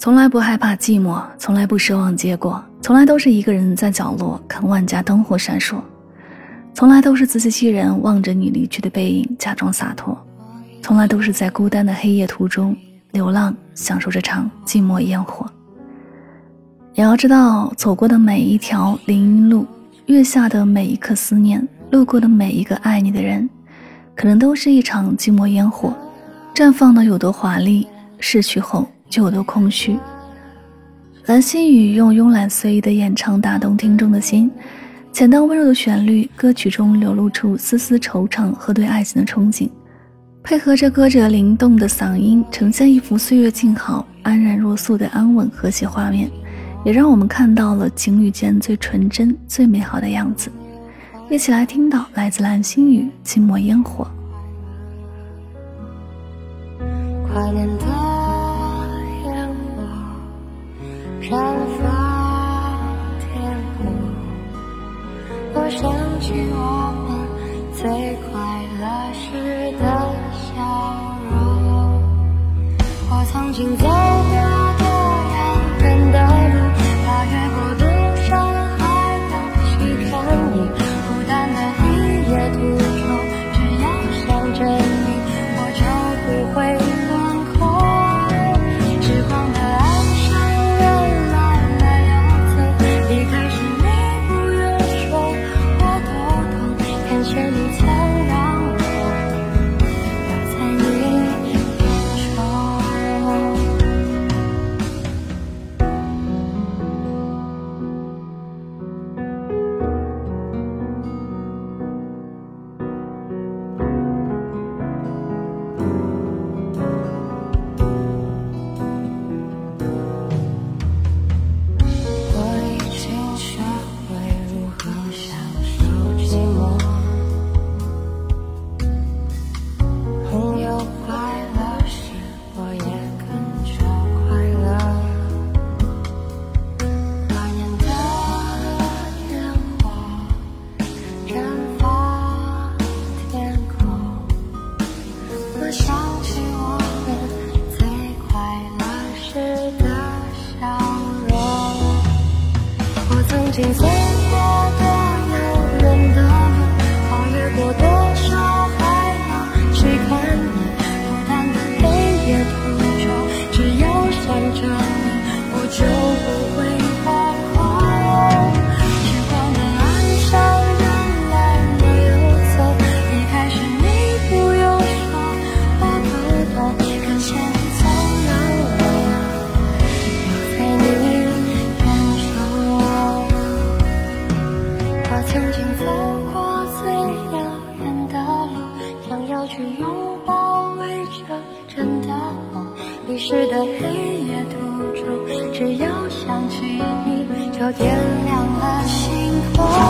从来不害怕寂寞，从来不奢望结果，从来都是一个人在角落看万家灯火闪烁，从来都是自欺欺人，望着你离去的背影假装洒脱，从来都是在孤单的黑夜途中流浪，享受这场寂寞烟火。也要知道，走过的每一条林荫路，月下的每一刻思念，路过的每一个爱你的人，可能都是一场寂寞烟火，绽放的有多华丽，逝去后。就有多空虚。蓝心雨用慵懒随意的演唱打动听众的心，简单温柔的旋律，歌曲中流露出丝丝惆怅和对爱情的憧憬，配合着歌者灵动的嗓音，呈现一幅岁月静好、安然若素的安稳和谐画面，也让我们看到了情侣间最纯真、最美好的样子。一起来听到来自蓝心雨《寂寞烟火》。绽放天空，我想起我们最快乐时的笑容。我曾经在经走过多曾经走过最遥远的路，想要去拥抱未成真的梦。迷失的黑夜途中，只要想起你，就点亮了星空。